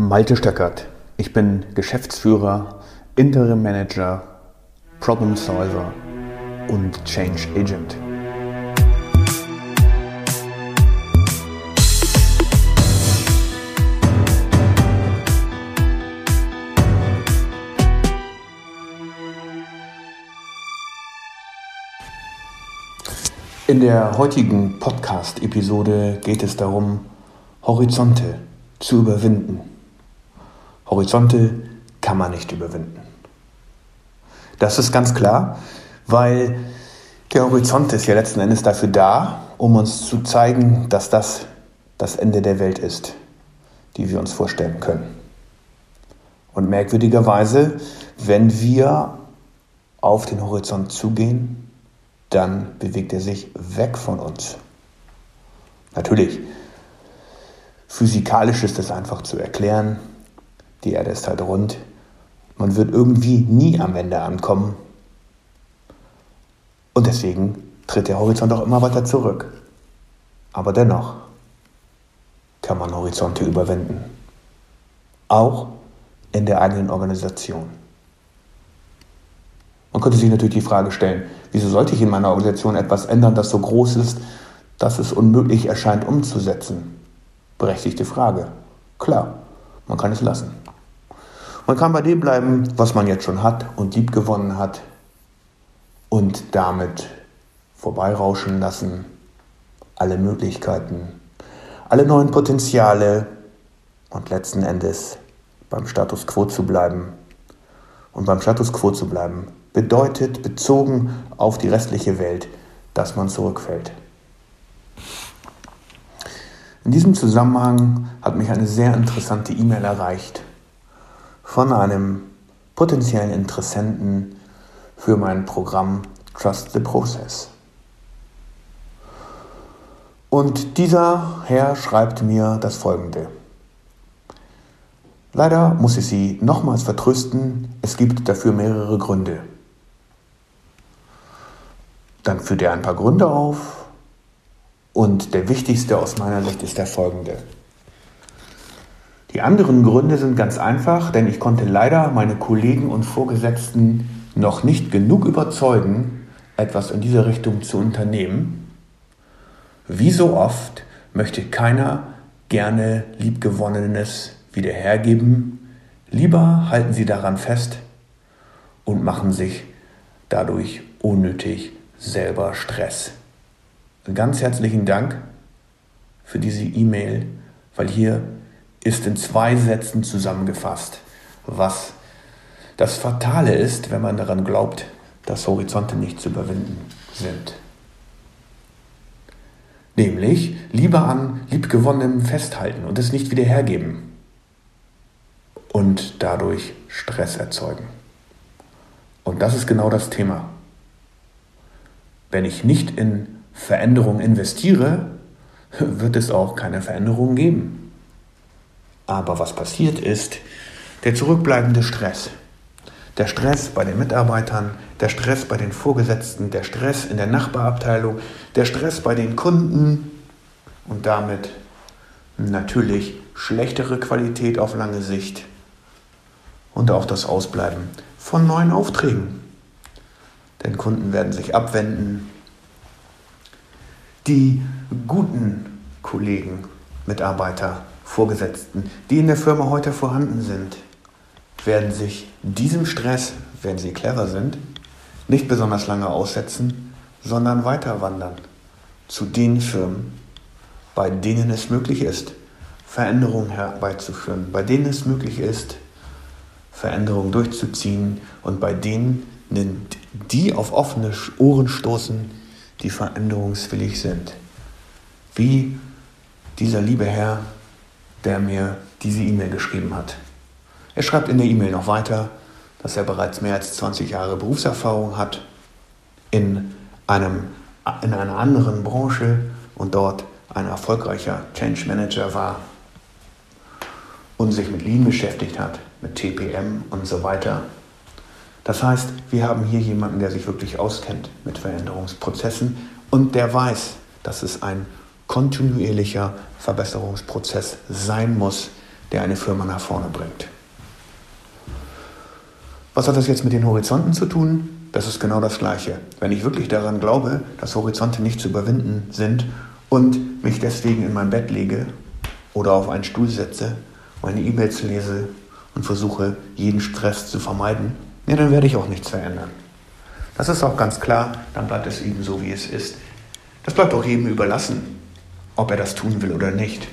Malte Stöckert. Ich bin Geschäftsführer, Interim Manager, Problem Solver und Change Agent. In der heutigen Podcast-Episode geht es darum, Horizonte zu überwinden. Horizonte kann man nicht überwinden. Das ist ganz klar, weil der Horizont ist ja letzten Endes dafür da, um uns zu zeigen, dass das das Ende der Welt ist, die wir uns vorstellen können. Und merkwürdigerweise, wenn wir auf den Horizont zugehen, dann bewegt er sich weg von uns. Natürlich, physikalisch ist das einfach zu erklären. Die Erde ist halt rund. Man wird irgendwie nie am Ende ankommen. Und deswegen tritt der Horizont auch immer weiter zurück. Aber dennoch kann man Horizonte überwinden. Auch in der eigenen Organisation. Man könnte sich natürlich die Frage stellen, wieso sollte ich in meiner Organisation etwas ändern, das so groß ist, dass es unmöglich erscheint umzusetzen? Berechtigte Frage. Klar, man kann es lassen. Man kann bei dem bleiben, was man jetzt schon hat und lieb gewonnen hat und damit vorbeirauschen lassen. Alle Möglichkeiten, alle neuen Potenziale und letzten Endes beim Status quo zu bleiben. Und beim Status quo zu bleiben bedeutet, bezogen auf die restliche Welt, dass man zurückfällt. In diesem Zusammenhang hat mich eine sehr interessante E-Mail erreicht von einem potenziellen Interessenten für mein Programm Trust the Process. Und dieser Herr schreibt mir das folgende. Leider muss ich Sie nochmals vertrösten, es gibt dafür mehrere Gründe. Dann führt er ein paar Gründe auf und der wichtigste aus meiner Sicht ist der folgende. Die anderen Gründe sind ganz einfach, denn ich konnte leider meine Kollegen und Vorgesetzten noch nicht genug überzeugen, etwas in diese Richtung zu unternehmen. Wie so oft möchte keiner gerne Liebgewonnenes wieder hergeben. Lieber halten sie daran fest und machen sich dadurch unnötig selber Stress. Ganz herzlichen Dank für diese E-Mail, weil hier ist in zwei Sätzen zusammengefasst, was das Fatale ist, wenn man daran glaubt, dass Horizonte nicht zu überwinden sind. Nämlich lieber an liebgewonnenem festhalten und es nicht wieder hergeben und dadurch Stress erzeugen. Und das ist genau das Thema. Wenn ich nicht in Veränderung investiere, wird es auch keine Veränderung geben. Aber was passiert ist, der zurückbleibende Stress. Der Stress bei den Mitarbeitern, der Stress bei den Vorgesetzten, der Stress in der Nachbarabteilung, der Stress bei den Kunden und damit natürlich schlechtere Qualität auf lange Sicht und auch das Ausbleiben von neuen Aufträgen. Denn Kunden werden sich abwenden. Die guten Kollegen, Mitarbeiter Vorgesetzten, die in der Firma heute vorhanden sind, werden sich diesem Stress, wenn sie clever sind, nicht besonders lange aussetzen, sondern weiter wandern zu den Firmen, bei denen es möglich ist, Veränderungen herbeizuführen, bei denen es möglich ist, Veränderungen durchzuziehen und bei denen die auf offene Ohren stoßen, die veränderungswillig sind. Wie dieser liebe Herr der mir diese E-Mail geschrieben hat. Er schreibt in der E-Mail noch weiter, dass er bereits mehr als 20 Jahre Berufserfahrung hat in, einem, in einer anderen Branche und dort ein erfolgreicher Change Manager war und sich mit Lean beschäftigt hat, mit TPM und so weiter. Das heißt, wir haben hier jemanden, der sich wirklich auskennt mit Veränderungsprozessen und der weiß, dass es ein kontinuierlicher Verbesserungsprozess sein muss, der eine Firma nach vorne bringt. Was hat das jetzt mit den Horizonten zu tun? Das ist genau das Gleiche. Wenn ich wirklich daran glaube, dass Horizonte nicht zu überwinden sind und mich deswegen in mein Bett lege oder auf einen Stuhl setze, meine E-Mails lese und versuche, jeden Stress zu vermeiden, ja, dann werde ich auch nichts verändern. Das ist auch ganz klar, dann bleibt es eben so, wie es ist. Das bleibt auch jedem überlassen, ob er das tun will oder nicht.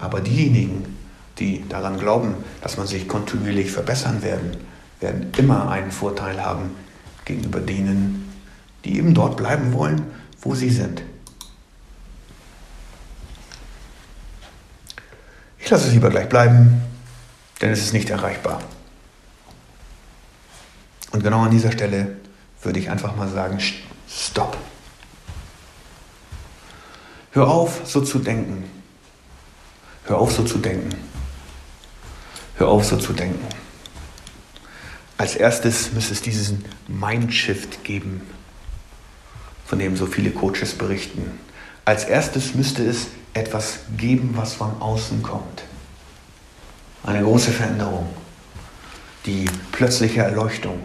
Aber diejenigen, die daran glauben, dass man sich kontinuierlich verbessern werden, werden immer einen Vorteil haben gegenüber denen, die eben dort bleiben wollen, wo sie sind. Ich lasse es lieber gleich bleiben, denn es ist nicht erreichbar. Und genau an dieser Stelle würde ich einfach mal sagen, stopp. Hör auf, so zu denken. Hör auf, so zu denken. Hör auf, so zu denken. Als erstes müsste es diesen Mindshift geben, von dem so viele Coaches berichten. Als erstes müsste es etwas geben, was von außen kommt. Eine große Veränderung, die plötzliche Erleuchtung,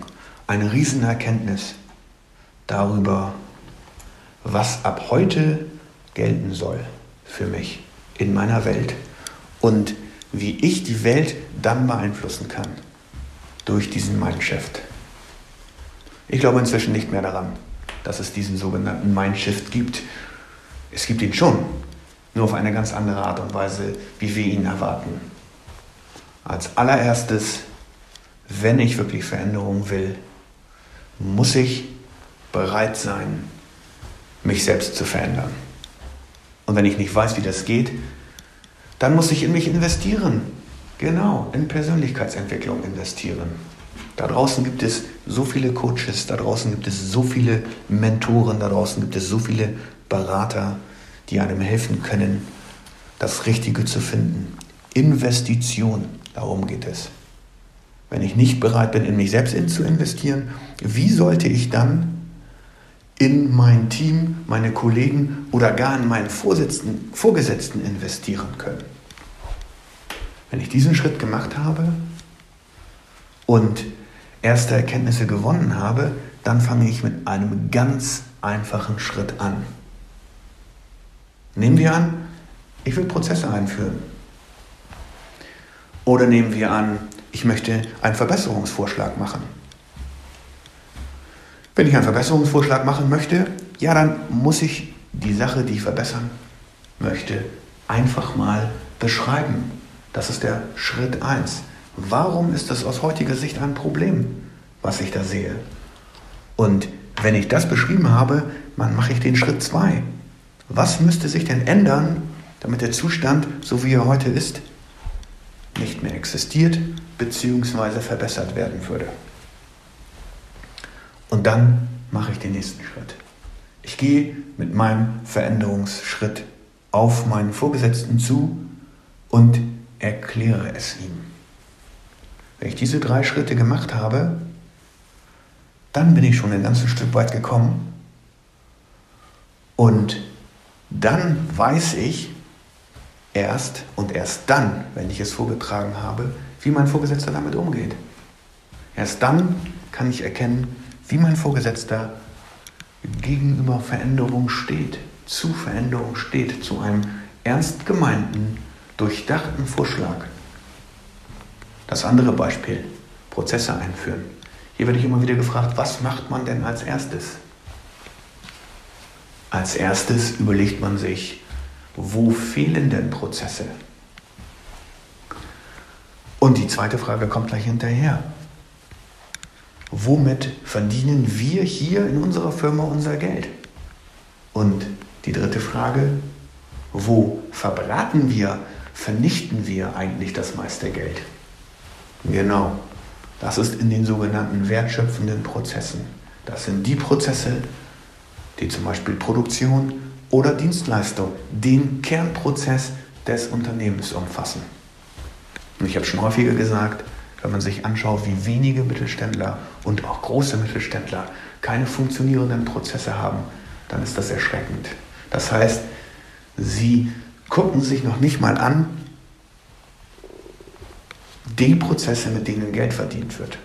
eine Riesenerkenntnis darüber, was ab heute gelten soll für mich in meiner Welt und wie ich die Welt dann beeinflussen kann durch diesen Mindshift. Ich glaube inzwischen nicht mehr daran, dass es diesen sogenannten Mindshift gibt. Es gibt ihn schon, nur auf eine ganz andere Art und Weise, wie wir ihn erwarten. Als allererstes, wenn ich wirklich Veränderung will, muss ich bereit sein, mich selbst zu verändern. Und wenn ich nicht weiß, wie das geht, dann muss ich in mich investieren. Genau, in Persönlichkeitsentwicklung investieren. Da draußen gibt es so viele Coaches, da draußen gibt es so viele Mentoren, da draußen gibt es so viele Berater, die einem helfen können, das Richtige zu finden. Investition, darum geht es. Wenn ich nicht bereit bin, in mich selbst zu investieren, wie sollte ich dann in mein Team, meine Kollegen oder gar in meinen Vorgesetzten, Vorgesetzten investieren können? Wenn ich diesen Schritt gemacht habe und erste Erkenntnisse gewonnen habe, dann fange ich mit einem ganz einfachen Schritt an. Nehmen wir an, ich will Prozesse einführen. Oder nehmen wir an, ich möchte einen Verbesserungsvorschlag machen. Wenn ich einen Verbesserungsvorschlag machen möchte, ja, dann muss ich die Sache, die ich verbessern möchte, einfach mal beschreiben. Das ist der Schritt 1. Warum ist das aus heutiger Sicht ein Problem, was ich da sehe? Und wenn ich das beschrieben habe, dann mache ich den Schritt 2. Was müsste sich denn ändern, damit der Zustand, so wie er heute ist, nicht mehr existiert bzw. verbessert werden würde? Und dann mache ich den nächsten Schritt. Ich gehe mit meinem Veränderungsschritt auf meinen Vorgesetzten zu und erkläre es ihm. Wenn ich diese drei Schritte gemacht habe, dann bin ich schon ein ganzes Stück weit gekommen. Und dann weiß ich erst und erst dann, wenn ich es vorgetragen habe, wie mein Vorgesetzter damit umgeht. Erst dann kann ich erkennen, wie mein Vorgesetzter gegenüber Veränderung steht, zu Veränderung steht, zu einem ernst gemeinten durchdachten Vorschlag. Das andere Beispiel, Prozesse einführen. Hier werde ich immer wieder gefragt, was macht man denn als erstes? Als erstes überlegt man sich, wo fehlen denn Prozesse? Und die zweite Frage kommt gleich hinterher. Womit verdienen wir hier in unserer Firma unser Geld? Und die dritte Frage, wo verbraten wir vernichten wir eigentlich das meiste Geld? Genau, das ist in den sogenannten wertschöpfenden Prozessen. Das sind die Prozesse, die zum Beispiel Produktion oder Dienstleistung, den Kernprozess des Unternehmens umfassen. Und ich habe schon häufiger gesagt, wenn man sich anschaut, wie wenige Mittelständler und auch große Mittelständler keine funktionierenden Prozesse haben, dann ist das erschreckend. Das heißt, sie gucken sich noch nicht mal an, die Prozesse, mit denen Geld verdient wird.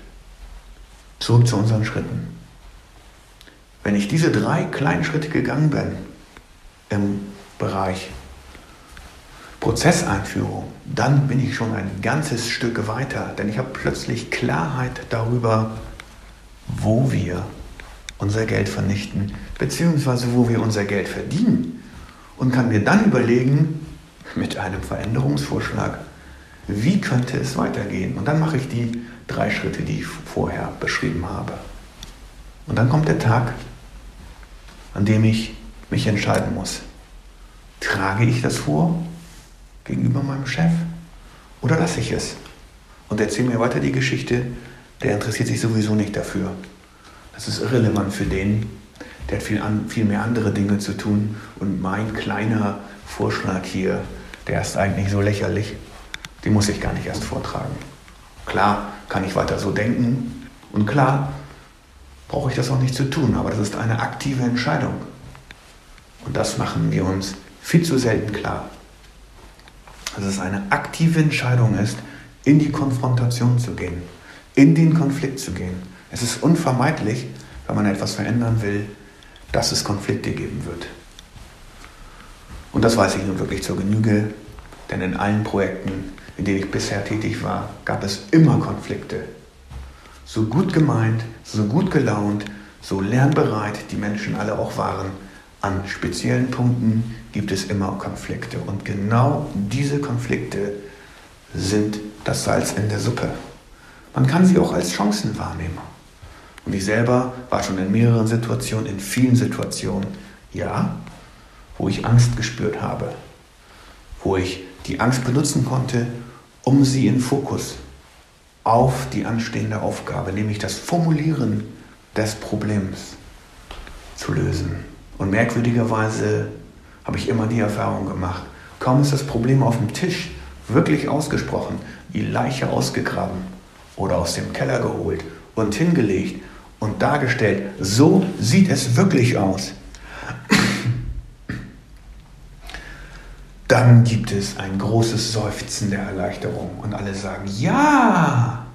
Zurück zu unseren Schritten. Wenn ich diese drei kleinen Schritte gegangen bin im Bereich Prozesseinführung, dann bin ich schon ein ganzes Stück weiter, denn ich habe plötzlich Klarheit darüber, wo wir unser Geld vernichten, beziehungsweise wo wir unser Geld verdienen und kann mir dann überlegen, mit einem Veränderungsvorschlag, wie könnte es weitergehen? Und dann mache ich die drei Schritte, die ich vorher beschrieben habe. Und dann kommt der Tag, an dem ich mich entscheiden muss. Trage ich das vor gegenüber meinem Chef oder lasse ich es? Und erzähle mir weiter die Geschichte, der interessiert sich sowieso nicht dafür. Das ist irrelevant für den, der hat viel, an, viel mehr andere Dinge zu tun. Und mein kleiner Vorschlag hier, der ist eigentlich so lächerlich, den muss ich gar nicht erst vortragen. Klar kann ich weiter so denken und klar brauche ich das auch nicht zu tun, aber das ist eine aktive Entscheidung. Und das machen wir uns viel zu selten klar. Dass es eine aktive Entscheidung ist, in die Konfrontation zu gehen, in den Konflikt zu gehen. Es ist unvermeidlich, wenn man etwas verändern will, dass es Konflikte geben wird. Und das weiß ich nun wirklich zur Genüge, denn in allen Projekten, in denen ich bisher tätig war, gab es immer Konflikte. So gut gemeint, so gut gelaunt, so lernbereit die Menschen alle auch waren, an speziellen Punkten gibt es immer Konflikte. Und genau diese Konflikte sind das Salz in der Suppe. Man kann sie auch als Chancen wahrnehmen. Und ich selber war schon in mehreren Situationen, in vielen Situationen, ja, wo ich Angst gespürt habe, wo ich die Angst benutzen konnte, um sie in Fokus auf die anstehende Aufgabe, nämlich das Formulieren des Problems zu lösen. Und merkwürdigerweise habe ich immer die Erfahrung gemacht, kaum ist das Problem auf dem Tisch wirklich ausgesprochen, die Leiche ausgegraben oder aus dem Keller geholt und hingelegt und dargestellt, so sieht es wirklich aus. Dann gibt es ein großes Seufzen der Erleichterung und alle sagen, ja.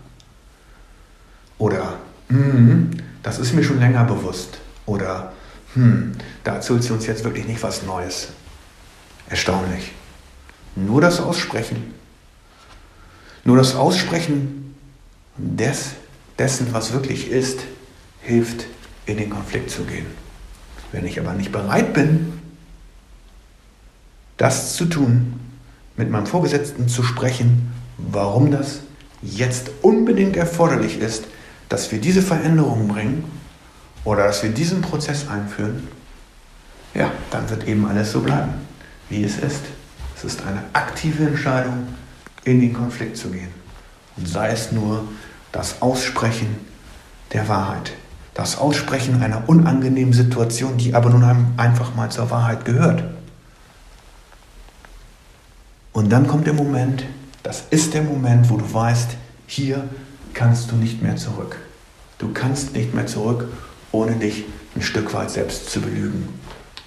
Oder, mm, das ist mir schon länger bewusst. Oder, hm, da erzählt sie uns jetzt wirklich nicht was Neues. Erstaunlich. Nur das Aussprechen. Nur das Aussprechen des, dessen, was wirklich ist, hilft, in den Konflikt zu gehen. Wenn ich aber nicht bereit bin, das zu tun, mit meinem Vorgesetzten zu sprechen, warum das jetzt unbedingt erforderlich ist, dass wir diese Veränderung bringen oder dass wir diesen Prozess einführen, ja, dann wird eben alles so bleiben, wie es ist. Es ist eine aktive Entscheidung, in den Konflikt zu gehen. Und sei es nur das Aussprechen der Wahrheit. Das Aussprechen einer unangenehmen Situation, die aber nun einfach mal zur Wahrheit gehört. Und dann kommt der Moment, das ist der Moment, wo du weißt, hier kannst du nicht mehr zurück. Du kannst nicht mehr zurück, ohne dich ein Stück weit selbst zu belügen.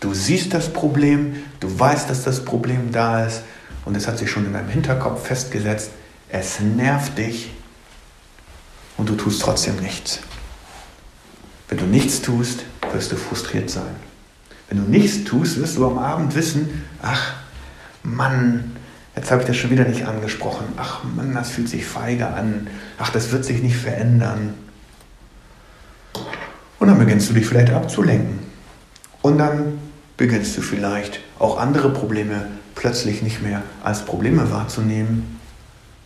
Du siehst das Problem, du weißt, dass das Problem da ist und es hat sich schon in deinem Hinterkopf festgesetzt. Es nervt dich und du tust trotzdem nichts. Wenn du nichts tust, wirst du frustriert sein. Wenn du nichts tust, wirst du am Abend wissen, ach Mann, jetzt habe ich das schon wieder nicht angesprochen. Ach Mann, das fühlt sich feige an. Ach, das wird sich nicht verändern. Und dann beginnst du dich vielleicht abzulenken. Und dann beginnst du vielleicht auch andere Probleme plötzlich nicht mehr als Probleme wahrzunehmen,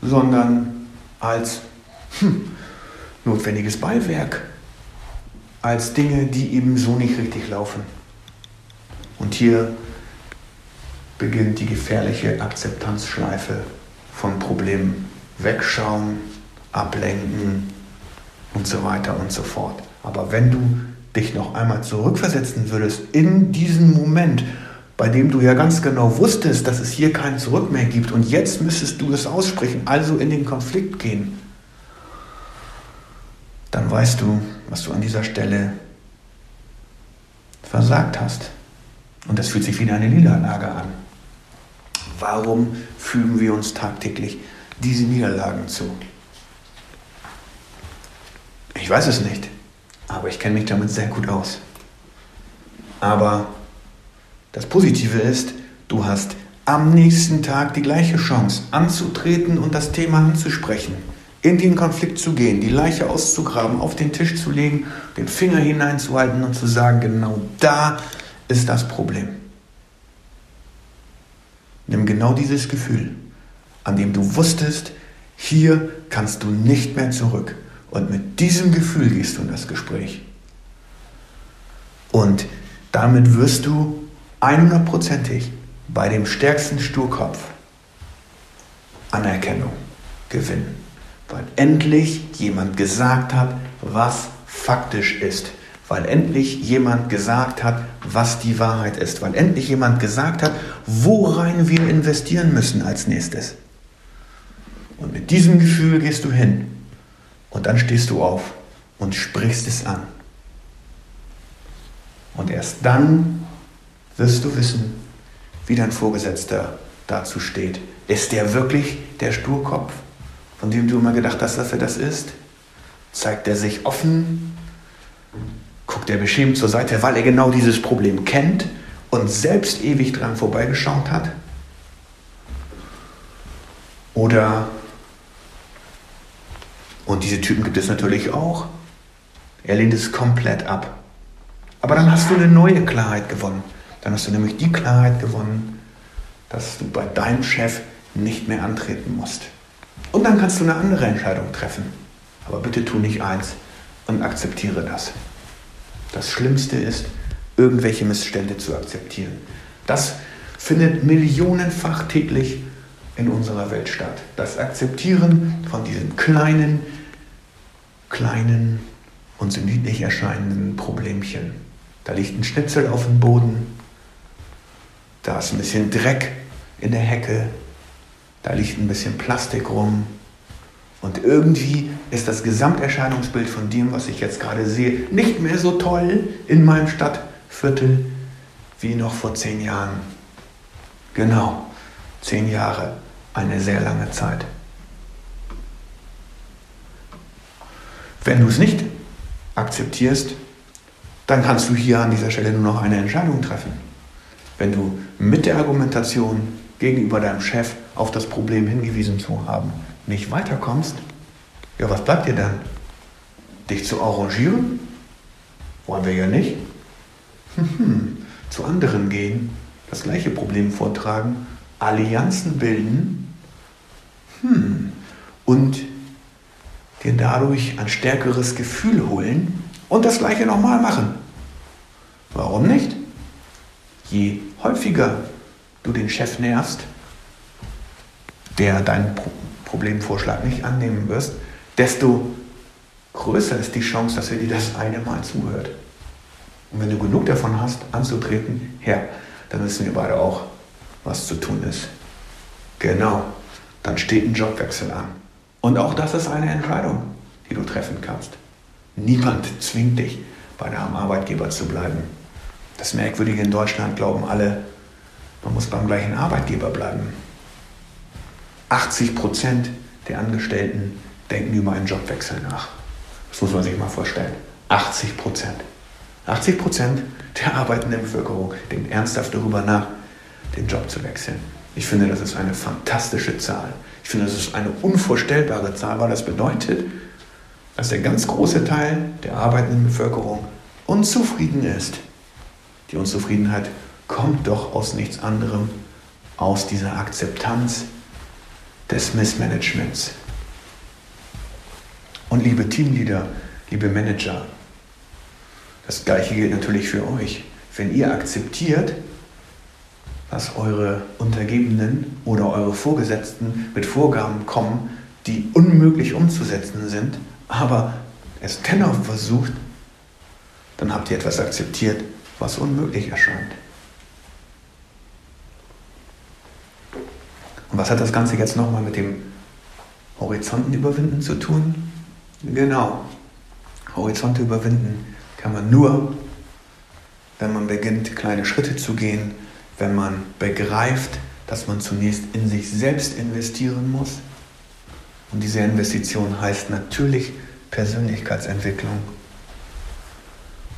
sondern als hm, notwendiges Beiwerk, als Dinge, die eben so nicht richtig laufen. Und hier beginnt die gefährliche Akzeptanzschleife von Problemen. Wegschauen, ablenken und so weiter und so fort. Aber wenn du dich noch einmal zurückversetzen würdest in diesen Moment, bei dem du ja ganz genau wusstest, dass es hier kein Zurück mehr gibt und jetzt müsstest du es aussprechen, also in den Konflikt gehen, dann weißt du, was du an dieser Stelle versagt hast. Und das fühlt sich wie eine Niederlage an. Warum fühlen wir uns tagtäglich diese Niederlagen zu? Ich weiß es nicht, aber ich kenne mich damit sehr gut aus. Aber das Positive ist, du hast am nächsten Tag die gleiche Chance anzutreten und das Thema anzusprechen, in den Konflikt zu gehen, die Leiche auszugraben, auf den Tisch zu legen, den Finger hineinzuhalten und zu sagen, genau da ist das Problem. Nimm genau dieses Gefühl, an dem du wusstest, hier kannst du nicht mehr zurück. Und mit diesem Gefühl gehst du in das Gespräch. Und damit wirst du 100%ig bei dem stärksten Sturkopf Anerkennung gewinnen. Weil endlich jemand gesagt hat, was faktisch ist. Weil endlich jemand gesagt hat, was die Wahrheit ist. Weil endlich jemand gesagt hat, worein wir investieren müssen als nächstes. Und mit diesem Gefühl gehst du hin. Und dann stehst du auf und sprichst es an. Und erst dann wirst du wissen, wie dein Vorgesetzter dazu steht. Ist der wirklich der Sturkopf, von dem du immer gedacht hast, dass er das ist? Zeigt er sich offen? Guckt er beschämt zur Seite, weil er genau dieses Problem kennt und selbst ewig dran vorbeigeschaut hat? Oder, und diese Typen gibt es natürlich auch, er lehnt es komplett ab. Aber dann hast du eine neue Klarheit gewonnen. Dann hast du nämlich die Klarheit gewonnen, dass du bei deinem Chef nicht mehr antreten musst. Und dann kannst du eine andere Entscheidung treffen. Aber bitte tu nicht eins und akzeptiere das. Das Schlimmste ist, irgendwelche Missstände zu akzeptieren. Das findet millionenfach täglich in unserer Welt statt. Das Akzeptieren von diesen kleinen, kleinen und so niedlich erscheinenden Problemchen. Da liegt ein Schnitzel auf dem Boden, da ist ein bisschen Dreck in der Hecke. Da liegt ein bisschen Plastik rum. Und irgendwie ist das Gesamterscheinungsbild von dem, was ich jetzt gerade sehe, nicht mehr so toll in meinem Stadtviertel wie noch vor zehn Jahren. Genau, zehn Jahre, eine sehr lange Zeit. Wenn du es nicht akzeptierst, dann kannst du hier an dieser Stelle nur noch eine Entscheidung treffen. Wenn du mit der Argumentation gegenüber deinem Chef auf das Problem hingewiesen zu haben, nicht weiterkommst, ja, was bleibt dir dann? Dich zu arrangieren? Wollen wir ja nicht. Hm, zu anderen gehen, das gleiche Problem vortragen, Allianzen bilden hm, und dir dadurch ein stärkeres Gefühl holen und das gleiche nochmal machen. Warum nicht? Je häufiger du den Chef nervst, der deinen Pro Problemvorschlag nicht annehmen wirst, desto größer ist die Chance, dass er dir das eine Mal zuhört. Und wenn du genug davon hast, anzutreten, ja, dann wissen wir beide auch, was zu tun ist. Genau, dann steht ein Jobwechsel an. Und auch das ist eine Entscheidung, die du treffen kannst. Niemand zwingt dich, bei deinem Arbeitgeber zu bleiben. Das Merkwürdige in Deutschland glauben alle, man muss beim gleichen Arbeitgeber bleiben. 80 Prozent der Angestellten denken über einen Jobwechsel nach. Das muss man sich mal vorstellen. 80 Prozent. 80 Prozent der arbeitenden Bevölkerung denkt ernsthaft darüber nach, den Job zu wechseln. Ich finde, das ist eine fantastische Zahl. Ich finde, das ist eine unvorstellbare Zahl, weil das bedeutet, dass der ganz große Teil der arbeitenden Bevölkerung unzufrieden ist die Unzufriedenheit kommt doch aus nichts anderem, aus dieser Akzeptanz des Missmanagements. Und liebe Teamleader, liebe Manager, das gleiche gilt natürlich für euch. Wenn ihr akzeptiert, dass eure Untergebenen oder eure Vorgesetzten mit Vorgaben kommen, die unmöglich umzusetzen sind, aber es dennoch versucht, dann habt ihr etwas akzeptiert, was unmöglich erscheint. Und was hat das Ganze jetzt nochmal mit dem Horizonten überwinden zu tun? Genau. Horizonte überwinden kann man nur, wenn man beginnt, kleine Schritte zu gehen, wenn man begreift, dass man zunächst in sich selbst investieren muss, Und diese Investition heißt natürlich Persönlichkeitsentwicklung.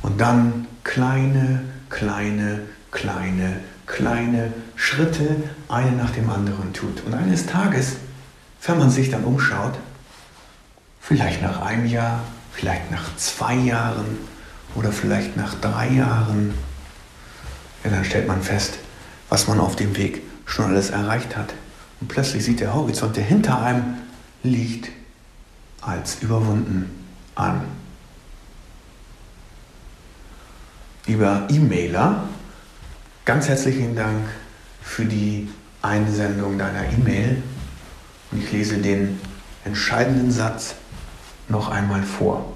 Und dann kleine, kleine, kleine, kleine Schritte, eine nach dem anderen tut. Und eines Tages, wenn man sich dann umschaut, vielleicht nach einem Jahr, vielleicht nach zwei Jahren oder vielleicht nach drei Jahren, ja, dann stellt man fest, was man auf dem Weg schon alles erreicht hat. Und plötzlich sieht der Horizont, der hinter einem liegt, als überwunden an. Lieber E-Mailer, ganz herzlichen Dank für die Einsendung deiner E-Mail. Und ich lese den entscheidenden Satz noch einmal vor,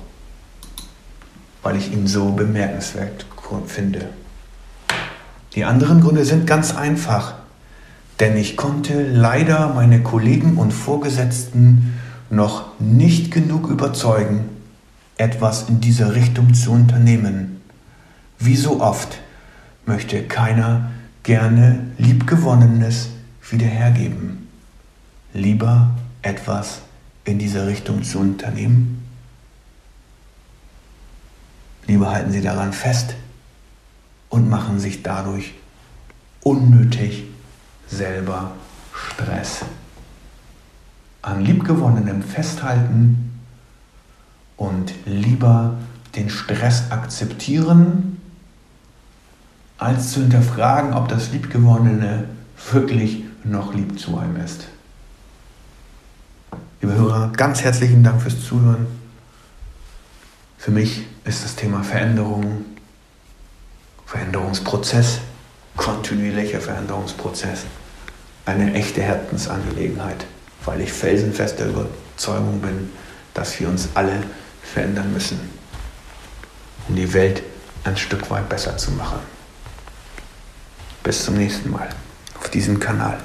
weil ich ihn so bemerkenswert finde. Die anderen Gründe sind ganz einfach, denn ich konnte leider meine Kollegen und Vorgesetzten noch nicht genug überzeugen, etwas in dieser Richtung zu unternehmen. Wie so oft möchte keiner gerne Liebgewonnenes wiederhergeben. Lieber etwas in dieser Richtung zu unternehmen? Lieber halten Sie daran fest und machen sich dadurch unnötig selber Stress. An Liebgewonnenem festhalten und lieber den Stress akzeptieren, als zu hinterfragen, ob das Liebgewonnene wirklich noch lieb zu einem ist. Liebe Hörer, ganz herzlichen Dank fürs Zuhören. Für mich ist das Thema Veränderung, Veränderungsprozess, kontinuierlicher Veränderungsprozess eine echte Herzensangelegenheit, weil ich felsenfester Überzeugung bin, dass wir uns alle verändern müssen, um die Welt ein Stück weit besser zu machen. Bis zum nächsten Mal auf diesem Kanal.